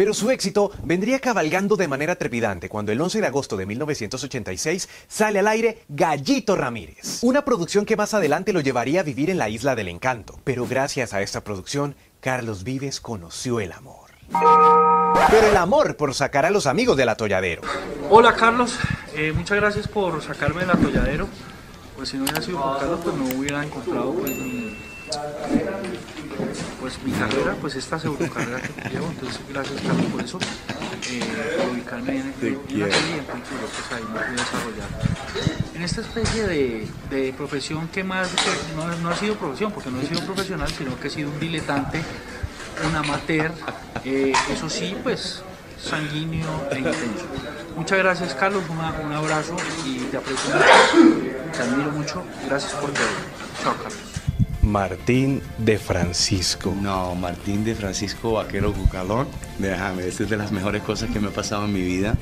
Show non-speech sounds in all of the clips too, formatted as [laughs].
Pero su éxito vendría cabalgando de manera trepidante cuando el 11 de agosto de 1986 sale al aire Gallito Ramírez, una producción que más adelante lo llevaría a vivir en la Isla del Encanto. Pero gracias a esta producción, Carlos Vives conoció el amor. Pero el amor por sacar a los amigos del atolladero. Hola Carlos, eh, muchas gracias por sacarme del atolladero. Pues si no hubiera sido por Carlos, pues no hubiera encontrado pues, mi, pues mi carrera, pues esta pseudocarrera que llevo. Entonces, gracias Carlos por eso, eh, por ubicarme en, en una entonces yo pues ahí me pude desarrollar. En esta especie de, de profesión que más, que no, no ha sido profesión, porque no he sido profesional, sino que he sido un diletante, un amateur, eh, eso sí, pues sanguíneo e intenso. Muchas gracias Carlos, una- un abrazo y te aprecio mucho, te admiro mucho, gracias por todo. Chao Carlos. Martín de Francisco. No, Martín de Francisco Vaquero Cucalón, déjame, esta es de las mejores cosas que me ha pasado en mi vida,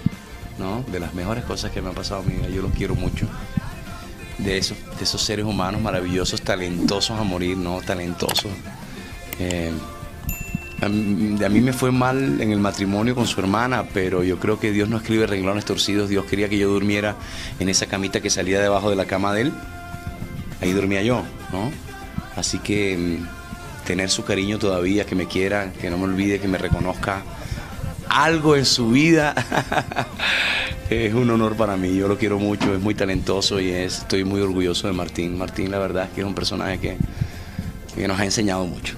¿no? De las mejores cosas que me ha pasado en mi vida, yo los quiero mucho. De esos, de esos seres humanos maravillosos, talentosos a morir, ¿no? Talentosos. Eh, a, mí, a mí me fue mal en el matrimonio con su hermana, pero yo creo que Dios no escribe renglones torcidos, Dios quería que yo durmiera en esa camita que salía debajo de la cama de él. Ahí dormía yo, ¿no? Así que mm, tener su cariño todavía, que me quiera, que no me olvide, que me reconozca algo en su vida, [laughs] es un honor para mí. Yo lo quiero mucho, es muy talentoso y es, estoy muy orgulloso de Martín. Martín, la verdad es que es un personaje que, que nos ha enseñado mucho.